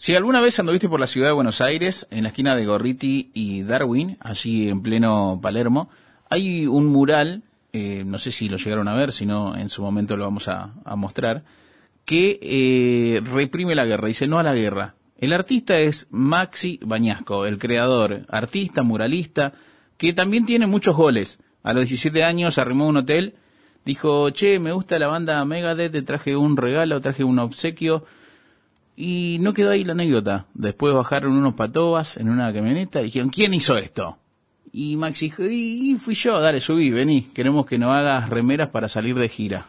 Si alguna vez anduviste por la ciudad de Buenos Aires, en la esquina de Gorriti y Darwin, allí en pleno Palermo, hay un mural, eh, no sé si lo llegaron a ver, si no en su momento lo vamos a, mostrar, que eh, reprime la guerra, dice no a la guerra. El artista es Maxi Bañasco, el creador, artista, muralista, que también tiene muchos goles. A los 17 años arrimó un hotel, dijo, che, me gusta la banda Megadeth, te traje un regalo, traje un obsequio, y no quedó ahí la anécdota. Después bajaron unos patobas en una camioneta y dijeron, ¿quién hizo esto? Y Maxi dijo, y fui yo, dale, subí, vení, queremos que nos hagas remeras para salir de gira.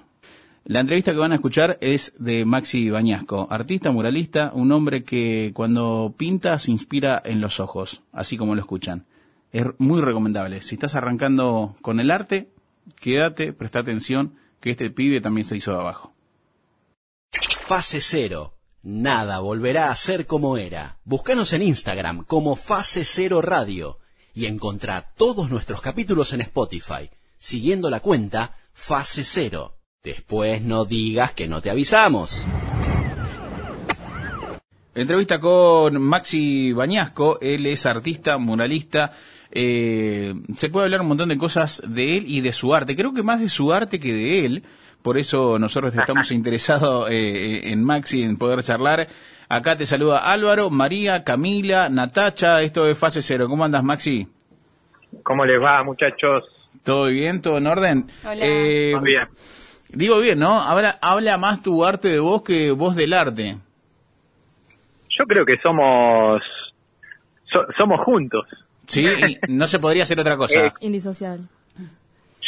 La entrevista que van a escuchar es de Maxi Bañasco, artista muralista, un hombre que cuando pinta se inspira en los ojos, así como lo escuchan. Es muy recomendable. Si estás arrancando con el arte, quédate, presta atención, que este pibe también se hizo de abajo. Fase cero Nada volverá a ser como era. Búscanos en Instagram como Fase Cero Radio y encontrá todos nuestros capítulos en Spotify, siguiendo la cuenta Fase Cero. Después no digas que no te avisamos. Entrevista con Maxi Bañasco, él es artista, muralista. Eh, se puede hablar un montón de cosas de él y de su arte. Creo que más de su arte que de él, por eso nosotros estamos interesados eh, en Maxi, en poder charlar. Acá te saluda Álvaro, María, Camila, Natacha, esto es Fase Cero. ¿Cómo andas, Maxi? ¿Cómo les va, muchachos? ¿Todo bien? ¿Todo en orden? Hola. Eh, bien. Digo bien, ¿no? Ahora habla más tu arte de vos que vos del arte. Yo creo que somos somos juntos. Sí, no se podría hacer otra cosa. Eh, Indisociable.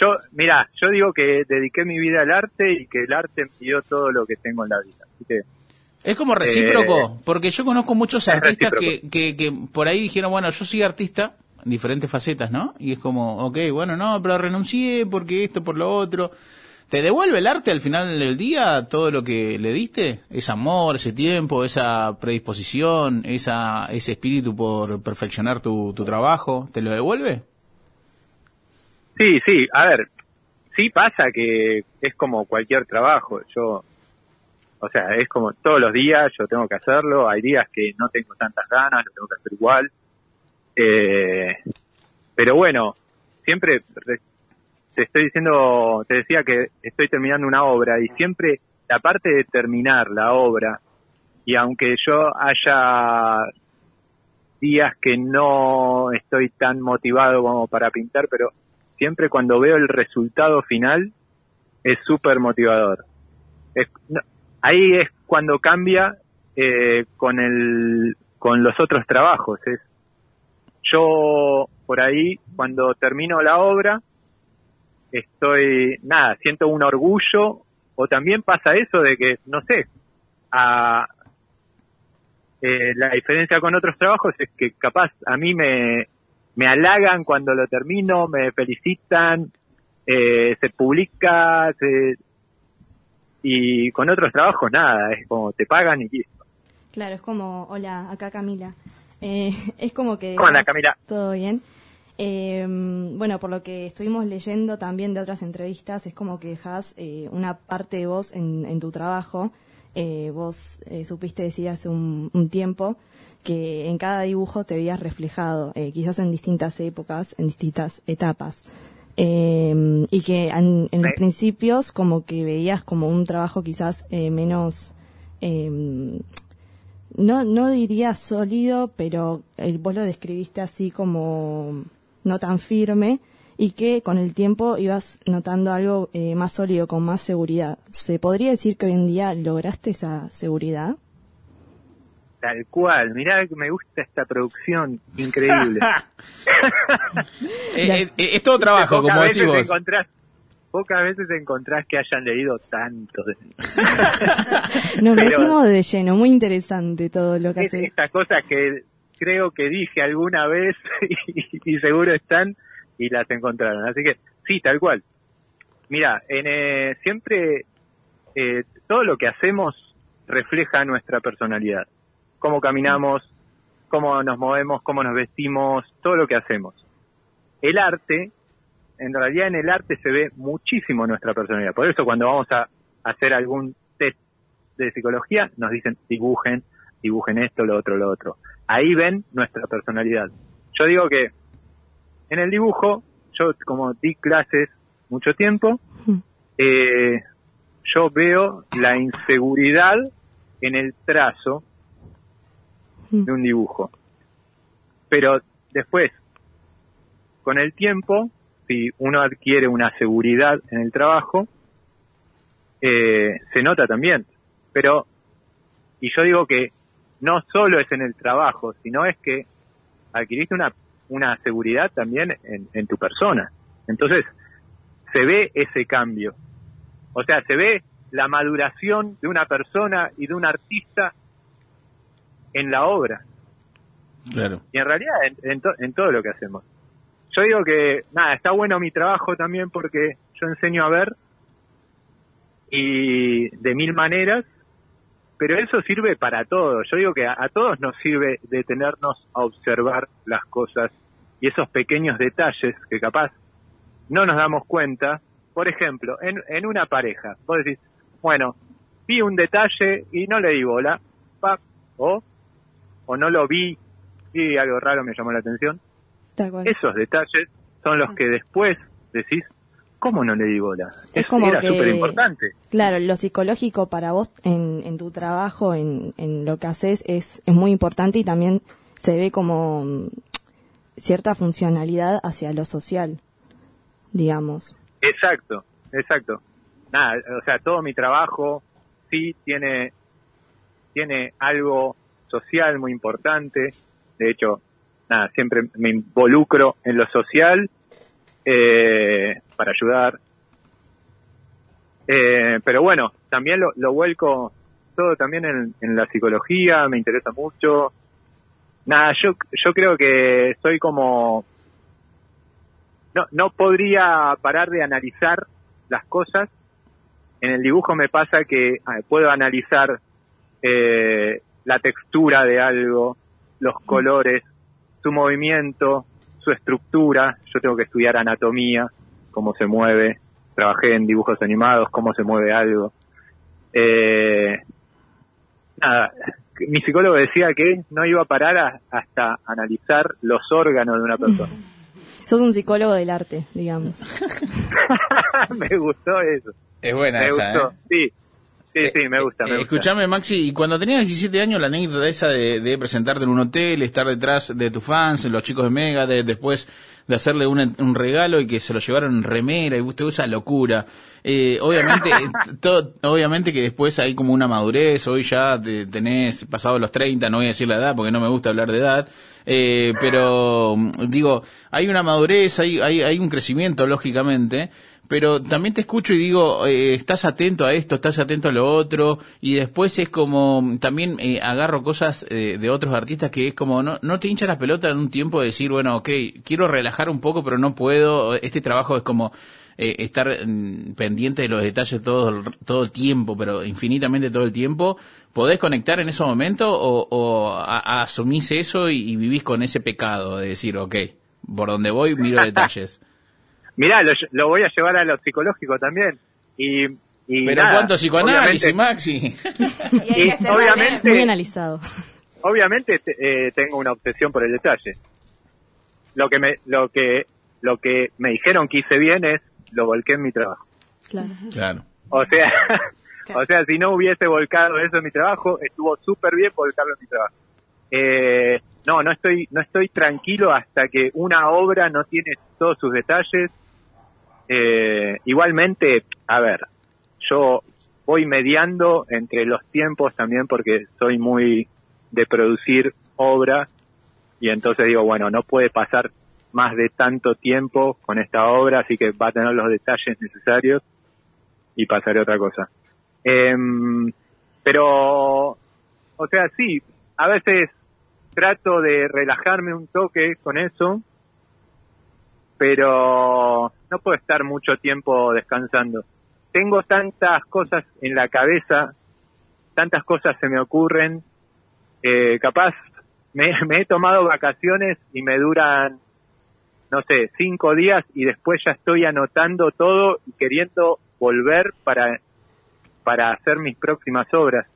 Yo, mira, yo digo que dediqué mi vida al arte y que el arte me dio todo lo que tengo en la vida. Así que, es como recíproco, eh, porque yo conozco muchos artistas que, que, que, por ahí dijeron, bueno, yo soy artista, en diferentes facetas, ¿no? Y es como, ok, bueno, no, pero renuncié porque esto, por lo otro. ¿Te devuelve el arte al final del día todo lo que le diste? Ese amor, ese tiempo, esa predisposición, esa, ese espíritu por perfeccionar tu, tu trabajo, ¿te lo devuelve? Sí, sí, a ver, sí pasa que es como cualquier trabajo, yo, o sea, es como todos los días yo tengo que hacerlo, hay días que no tengo tantas ganas, lo tengo que hacer igual, eh, pero bueno, siempre te estoy diciendo, te decía que estoy terminando una obra y siempre la parte de terminar la obra, y aunque yo haya días que no estoy tan motivado como para pintar, pero siempre cuando veo el resultado final es súper motivador. ahí es cuando cambia eh, con el con los otros trabajos. Es yo por ahí cuando termino la obra estoy nada siento un orgullo o también pasa eso de que no sé a, eh, la diferencia con otros trabajos es que capaz a mí me me halagan cuando lo termino, me felicitan, eh, se publica, y con otros trabajos nada, es como te pagan y listo. Claro, es como, hola, acá Camila. Eh, es como que... Hola Camila. ¿Todo bien? Eh, bueno, por lo que estuvimos leyendo también de otras entrevistas, es como que dejas una parte de vos en, tu trabajo. vos supiste decir hace un, un tiempo que en cada dibujo te veías reflejado, eh, quizás en distintas épocas, en distintas etapas. Eh, y que en, los principios como que veías como un trabajo quizás eh, menos, no, no diría sólido, pero vos lo describiste así como no tan firme y que con el tiempo ibas notando algo más sólido, con más seguridad. ¿Se podría decir que hoy en día lograste esa seguridad? Tal cual, mirá que me gusta esta producción increíble. Eh, eh, eh, es todo trabajo, como decís vos. pocas veces encontrás que hayan leído tanto. Nos metimos de lleno, muy interesante todo lo que hace. Estas cosas que creo que dije alguna vez y, seguro están y las encontraron. Así que sí, tal cual. Mira, en, siempre todo lo que hacemos refleja nuestra personalidad cómo caminamos, cómo nos movemos, cómo nos vestimos, todo lo que hacemos. El arte, en realidad en el arte se ve muchísimo nuestra personalidad. Por eso cuando vamos a hacer algún test de psicología nos dicen dibujen dibujen esto, lo otro, lo otro. Ahí ven nuestra personalidad. Yo digo que en el dibujo, yo como di clases mucho tiempo, eh, yo veo la inseguridad en el trazo de un dibujo. Pero después, con el tiempo, si uno adquiere una seguridad en el trabajo, eh, se nota también. Pero, y yo digo que no solo es en el trabajo, sino es que adquiriste una, una seguridad también en, en tu persona. Entonces, se ve ese cambio. O sea, se ve la maduración de una persona y de un artista en la obra. Claro. Y en realidad en, en, todo lo que hacemos. Yo digo que, nada, está bueno mi trabajo también porque yo enseño a ver y de mil maneras, pero eso sirve para todo. Yo digo que a, a todos nos sirve detenernos a observar las cosas y esos pequeños detalles que capaz no nos damos cuenta. Por ejemplo, en, en una pareja, vos decís, bueno, vi un detalle y no le di bola, pa, o, o no lo vi y algo raro me llamó la atención. Esos detalles son los que después decís, ¿cómo no le di bola? Es como era súper importante. Claro, lo psicológico para vos en, en tu trabajo, en, en lo que haces, es, es muy importante y también se ve como mm, cierta funcionalidad hacia lo social, digamos. Exacto, exacto nada, o sea, todo mi trabajo sí tiene, tiene algo social muy importante. De hecho, nada, siempre me involucro en lo social eh, para ayudar. Eh, pero bueno, también lo, vuelco todo también en, en, la psicología, me interesa mucho. Nada, yo, yo creo que soy como... No, no podría parar de analizar las cosas en el dibujo me pasa que ah, puedo analizar eh, la textura de algo, los colores, su movimiento, su estructura. Yo tengo que estudiar anatomía, cómo se mueve. Trabajé en dibujos animados, cómo se mueve algo. Eh, nada, mi psicólogo decía que no iba a parar hasta analizar los órganos de una persona. Sos un psicólogo del arte, digamos. me gustó eso. Es buena me esa, gustó. ¿eh? Sí, sí, sí, me gusta, me eh, Escuchame, Maxi, y cuando tenías 17 años, la anécdota esa de, de, presentarte en un hotel, estar detrás de tus fans, los chicos de Mega, de, después de hacerle un, un, regalo y que se lo llevaron en remera y usted usa locura. Eh, obviamente, todo, obviamente que después hay como una madurez, hoy ya te, tenés pasado los 30, no voy a decir la edad porque no me gusta hablar de edad, eh, pero digo, hay una madurez, hay, hay, hay un crecimiento, lógicamente, pero también te escucho y digo, eh, estás atento a esto, estás atento a lo otro, y después es como, también eh, agarro cosas eh, de otros artistas que es como, no, no te hincha la pelota en un tiempo de decir, bueno, ok, quiero relajar un poco, pero no puedo, este trabajo es como eh, estar mm, pendiente de los detalles todo, todo el tiempo, pero infinitamente todo el tiempo. ¿Podés conectar en ese momento o, o a, a asumís eso y, y vivís con ese pecado de decir, ok, por donde voy miro detalles? Mirá, lo, lo, voy a llevar a lo psicológico también. Y, y Pero nada, cuánto psicoanálisis, Maxi. y, obviamente, muy analizado. Obviamente eh, tengo una obsesión por el detalle. Lo que me, lo que, lo que me dijeron que hice bien es lo volqué en mi trabajo. Claro. claro. O sea, o sea, si no hubiese volcado eso en mi trabajo, estuvo súper bien volcarlo en mi trabajo. Eh, no, no estoy, no estoy tranquilo hasta que una obra no tiene todos sus detalles, eh, igualmente, a ver, yo voy mediando entre los tiempos también porque soy muy de producir obra y entonces digo, bueno, no puede pasar más de tanto tiempo con esta obra, así que va a tener los detalles necesarios y pasaré otra cosa. Eh, pero, o sea, sí, a veces trato de relajarme un toque con eso, pero no puedo estar mucho tiempo descansando. Tengo tantas cosas en la cabeza, tantas cosas se me ocurren, eh, capaz me, he tomado vacaciones y me duran, no sé, cinco días y después ya estoy anotando todo y queriendo volver para, para hacer mis próximas obras.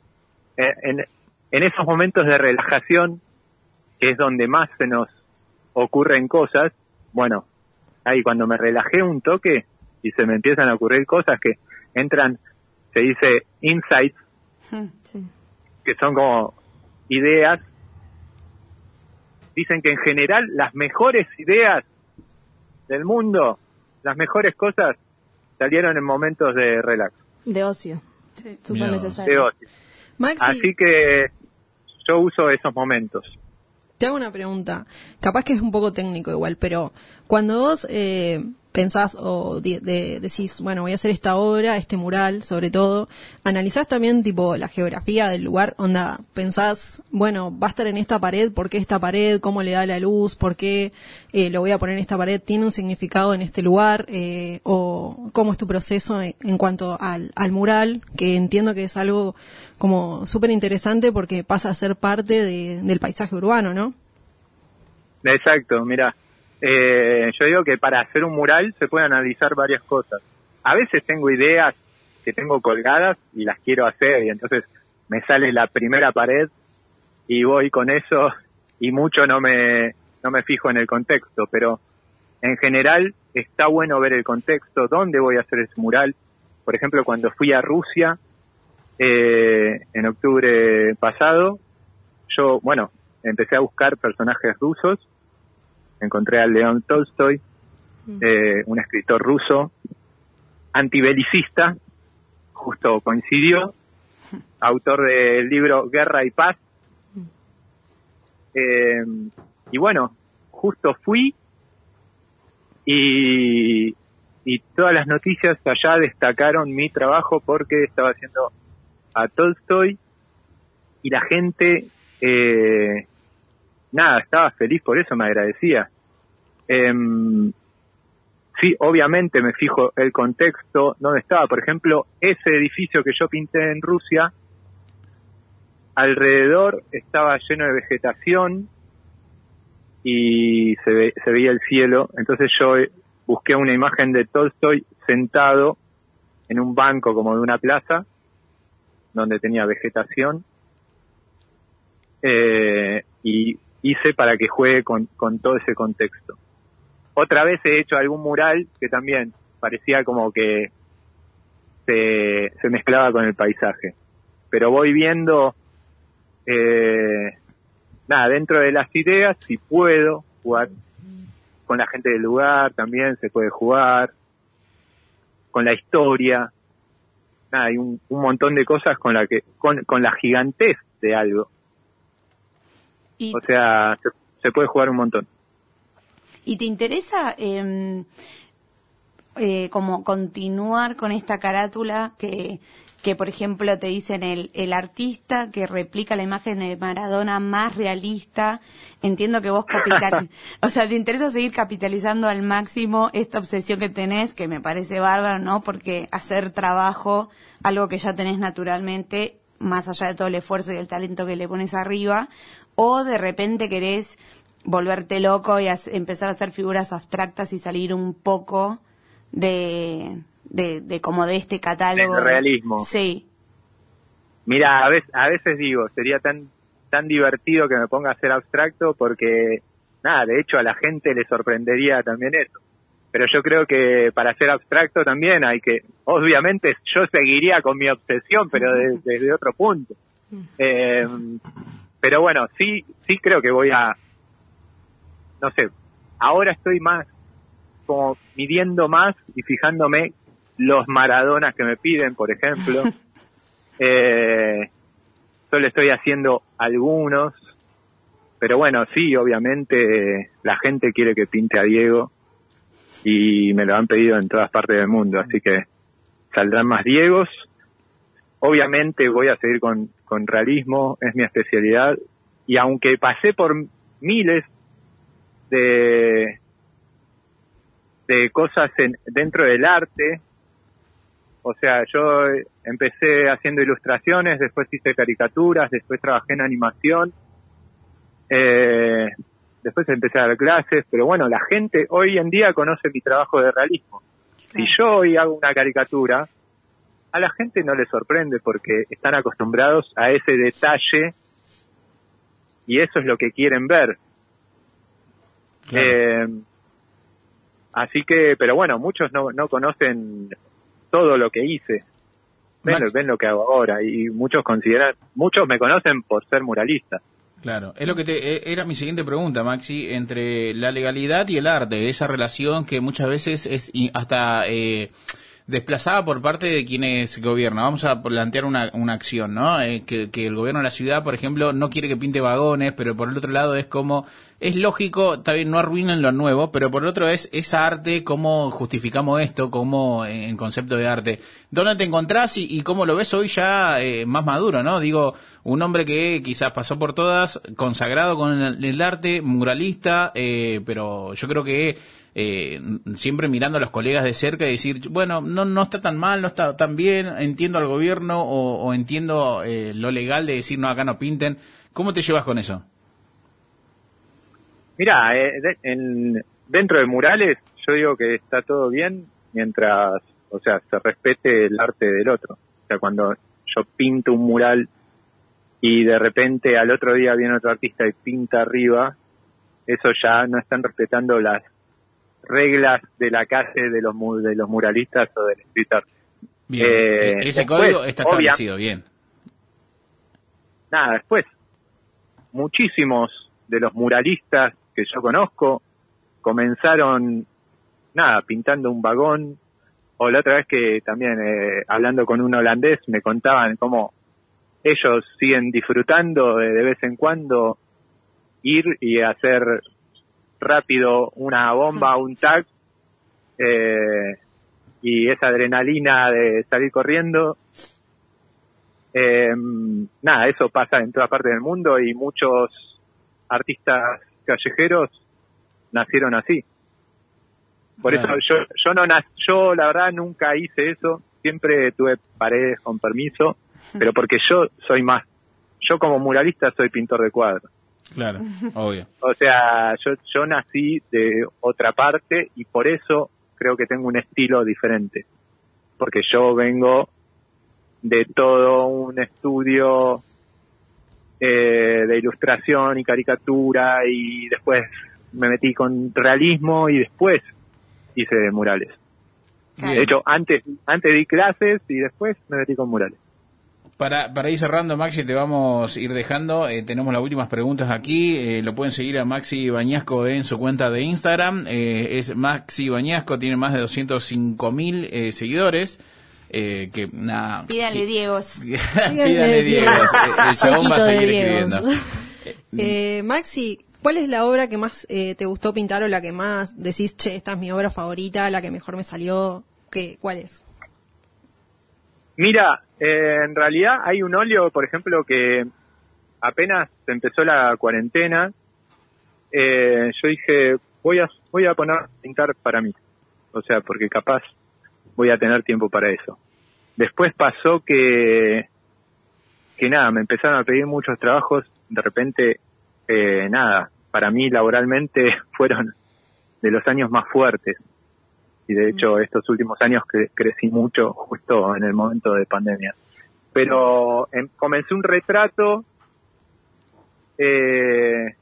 Eh, en, en esos momentos de relajación, que es donde más se nos ocurren cosas, bueno, ahí cuando me relajé un toque y se me empiezan a ocurrir cosas que entran, se dice insights, que son como ideas. Dicen que en general las mejores ideas del mundo, las mejores cosas, salieron en momentos de relax. De ocio. Sí. Súper necesario. De ocio. Maxi, Así que yo uso esos momentos. Te hago una pregunta. Capaz que es un poco técnico igual, pero cuando vos eh, pensás o de- decís, bueno, voy a hacer esta obra, este mural, sobre todo, analizás también tipo la geografía del lugar, onda, pensás, bueno, va a estar en esta pared, ¿por qué esta pared? ¿Cómo le da la luz? ¿Por qué eh, lo voy a poner en esta pared? ¿Tiene un significado en este lugar? Eh, ¿O cómo es tu proceso en, en cuanto al, al mural? Que entiendo que es algo como súper interesante porque pasa a ser parte de- del paisaje urbano, ¿no? Exacto, mira, eh, yo digo que para hacer un mural se puede analizar varias cosas. A veces tengo ideas que tengo colgadas y las quiero hacer y entonces me sale la primera pared y voy con eso y mucho no me no me fijo en el contexto, pero en general está bueno ver el contexto, dónde voy a hacer ese mural. Por ejemplo, cuando fui a Rusia eh, en octubre pasado, yo, bueno, empecé a buscar personajes rusos, encontré a León Tolstoy, eh, un escritor ruso, antibelicista, justo coincidió, autor del libro Guerra y Paz. Eh, y bueno, justo fui y, y todas las noticias allá destacaron mi trabajo porque estaba haciendo a Tolstoy y la gente, eh, nada, estaba feliz por eso, me agradecía. Em, sí, obviamente me fijo el contexto donde estaba. Por ejemplo, ese edificio que yo pinté en Rusia, alrededor estaba lleno de vegetación y se, ve- se veía el cielo. Entonces yo eh, busqué una imagen de Tolstoy sentado en un banco como de una plaza donde tenía vegetación eh, y hice para que juegue con, todo ese contexto. Otra vez he hecho algún mural que también parecía como que se, se mezclaba con el paisaje. Pero voy viendo, eh, nada, dentro de las ideas, si puedo jugar con la gente del lugar, también se puede jugar, con la historia, nada, hay un, un montón de cosas con la que, con, con la gigantez de algo. ¿Y, O sea, se, se puede jugar un montón. y te interesa eh, eh, como continuar con esta carátula que, que por ejemplo, te dicen el, el artista que replica la imagen de Maradona más realista? Entiendo que vos capital, o sea, te interesa seguir capitalizando al máximo esta obsesión que tenés, que me parece bárbaro, ¿no? Porque hacer trabajo, algo que ya tenés naturalmente, más allá de todo el esfuerzo y el talento que le pones arriba, o de repente querés volverte loco y empezar a hacer figuras abstractas y salir un poco de, de, de como de este catálogo. Del realismo. Sí. Mira, a veces, a veces digo, sería tan tan divertido que me ponga a hacer abstracto porque, nada, de hecho a la gente le sorprendería también eso. Pero yo creo que para ser abstracto también hay que, obviamente yo seguiría con mi obsesión, pero de- desde otro punto. Eh, pero bueno, sí, sí creo que voy a, no sé, ahora estoy más como midiendo más y fijándome los maradonas que me piden, por ejemplo. Eh, solo estoy haciendo algunos, pero bueno, sí, obviamente la gente quiere que pinte a Diego y me lo han pedido en todas partes del mundo, así que saldrán más Diegos. Obviamente voy a seguir con, con realismo, es mi especialidad, y aunque pasé por miles de, de cosas en, dentro del arte, o sea, yo empecé haciendo ilustraciones, después hice caricaturas, después trabajé en animación, eh, después empecé a dar clases, pero bueno, la gente hoy en día conoce mi trabajo de realismo. Si yo hoy hago una caricatura, a la gente no le sorprende porque están acostumbrados a ese detalle y eso es lo que quieren ver. Eh, así que, pero bueno, muchos no, no conocen todo lo que hice. Ven, Max- ven lo que hago ahora y muchos consideran, muchos me conocen por ser muralista. Claro, es lo que te, eh, era mi siguiente pregunta, Maxi, entre la legalidad y el arte, esa relación que muchas veces es hasta eh, desplazada por parte de quienes gobiernan. Vamos a plantear una, una acción, ¿no? Eh, que, que el gobierno de la ciudad, por ejemplo, no quiere que pinte vagones, pero por el otro lado es como, es lógico, también no arruinen lo nuevo, pero por el otro es esa arte, cómo justificamos esto, cómo en, en concepto de arte. ¿Dónde te encontrás y, y cómo lo ves hoy ya eh, más maduro, no? Digo, un hombre que quizás pasó por todas, consagrado con el, el arte, muralista, eh, pero yo creo que eh, siempre mirando a los colegas de cerca y decir, bueno, no, no está tan mal, no está tan bien, entiendo al gobierno o, o entiendo eh, lo legal de decir, no, acá no pinten. ¿Cómo te llevas con eso? Mira, eh, de- en- dentro de murales yo digo que está todo bien mientras, o sea, se respete el arte del otro. O sea, cuando yo pinto un mural y de repente al otro día viene otro artista y pinta arriba, eso ya no están respetando las reglas de la calle de los mu- de los muralistas o del art. Bien, Eh, eh, ese después, código está obvia- establecido, bien. nada, después, muchísimos de los muralistas que yo conozco comenzaron, nada, pintando un vagón, o la otra vez que también, eh, hablando con un holandés, me contaban cómo ellos siguen disfrutando de, de vez en cuando ir y hacer rápido una bomba, un tag, eh, y esa adrenalina de salir corriendo, eh, nada, eso pasa en toda parte del mundo y muchos artistas callejeros nacieron así. Por Claro. eso yo, yo no yo la verdad nunca hice eso, siempre tuve paredes con permiso, pero porque yo soy más, yo como muralista soy pintor de cuadros. Claro, obvio. O sea, yo, yo nací de otra parte y por eso creo que tengo un estilo diferente. Porque yo vengo de todo un estudio eh, de ilustración y caricatura y después me metí con realismo y después hice murales. De hecho, antes, antes di clases y después me metí con murales. Para, para ir cerrando, Maxi, te vamos a ir dejando. Eh, tenemos las últimas preguntas aquí. Eh, lo pueden seguir a Maxi Bañasco en su cuenta de Instagram. Eh, es Maxi Bañasco, tiene más de 205 mil eh, seguidores. Eh, que nada. Pídale Diegos. Pídale Diego. El chabón va a Sequito de seguir Diegos. escribiendo. Eh, Maxi, ¿cuál es la obra que más eh, te gustó pintar o la que más decís, che, esta es mi obra favorita, la que mejor me salió? ¿Qué, ¿Cuál es? Mira, eh, en realidad hay un óleo, por ejemplo, que apenas empezó la cuarentena, eh, yo dije, voy a, voy a poner a pintar para mí. O sea, porque capaz voy a tener tiempo para eso. Después pasó que, que nada, me empezaron a pedir muchos trabajos, de repente, eh, nada, para mí laboralmente fueron de los años más fuertes. Y de hecho estos últimos años cre- crecí mucho justo en el momento de pandemia. Pero em, comencé un retrato eh,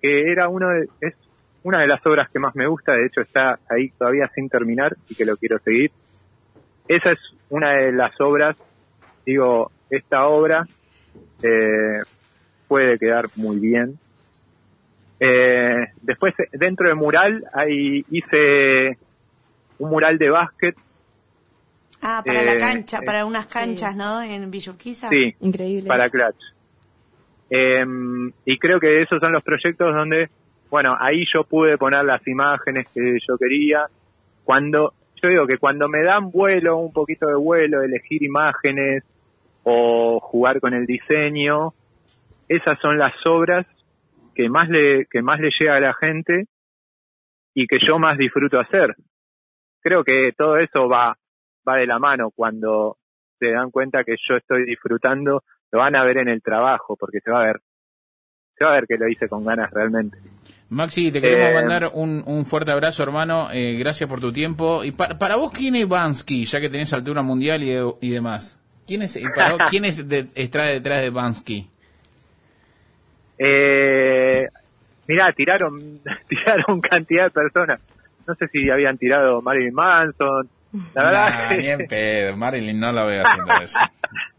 que era uno de, es una de las obras que más me gusta, de hecho está ahí todavía sin terminar y que lo quiero seguir. Esa es una de las obras, digo, esta obra eh, puede quedar muy bien. Eh, después, dentro de mural, ahí hice un mural de básquet. Ah, para Eh, la cancha, eh, para unas Sí. canchas, ¿no? En Villurquiza. Sí, Increíble. para Clutch. Eh, y creo que esos son los proyectos donde, bueno, ahí yo pude poner las imágenes que yo quería. Cuando, yo digo que cuando me dan vuelo, un poquito de vuelo, elegir imágenes o jugar con el diseño, esas son las obras que más le, que más le llega a la gente y que yo más disfruto hacer. Creo que todo eso va, va de la mano cuando se dan cuenta que yo estoy disfrutando, lo van a ver en el trabajo, porque se va a ver, se va a ver que lo hice con ganas realmente. Maxi, te queremos Eh, mandar un, un fuerte abrazo, hermano. Eh, gracias por tu tiempo. Y para, para vos, ¿quién es Bansky? Ya que tenés altura mundial y, y demás. ¿Quién es, para vos, ¿quién es de- está detrás de Bansky? Eh, mirá, tiraron, tiraron cantidad de personas. No sé si habían tirado Marilyn Manson. La verdad Nah, que- ni en pedo. Marilyn no la veo haciendo eso.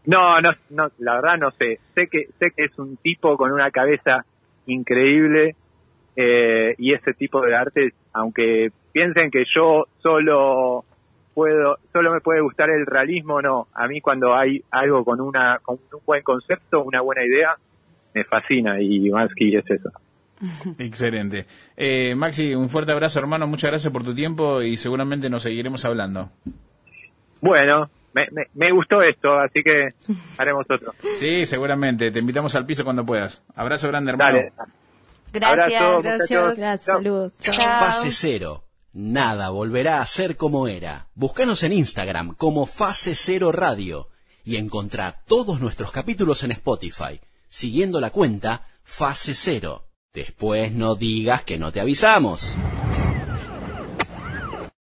No, no, no, la verdad no sé. Sé que sé que es un tipo con una cabeza increíble eh, y ese tipo de arte, aunque piensen que yo solo puedo, solo me puede gustar el realismo, no. A mí cuando hay algo con una, con un buen concepto, una buena idea, me fascina y Mansky es eso. Excelente. Eh, Maxi, un fuerte abrazo, hermano. Muchas gracias por tu tiempo y seguramente nos seguiremos hablando. Bueno, me, me, me gustó esto, así que haremos otro. Sí, seguramente. Te invitamos al piso cuando puedas. Abrazo grande, hermano. Dale. Gracias. Abrazo, Gracias. saludos. Fase cero. Nada volverá a ser como era. Búscanos en Instagram como Fase Cero Radio y encontrá todos nuestros capítulos en Spotify, siguiendo la cuenta Fase Cero. Después no digas que no te avisamos.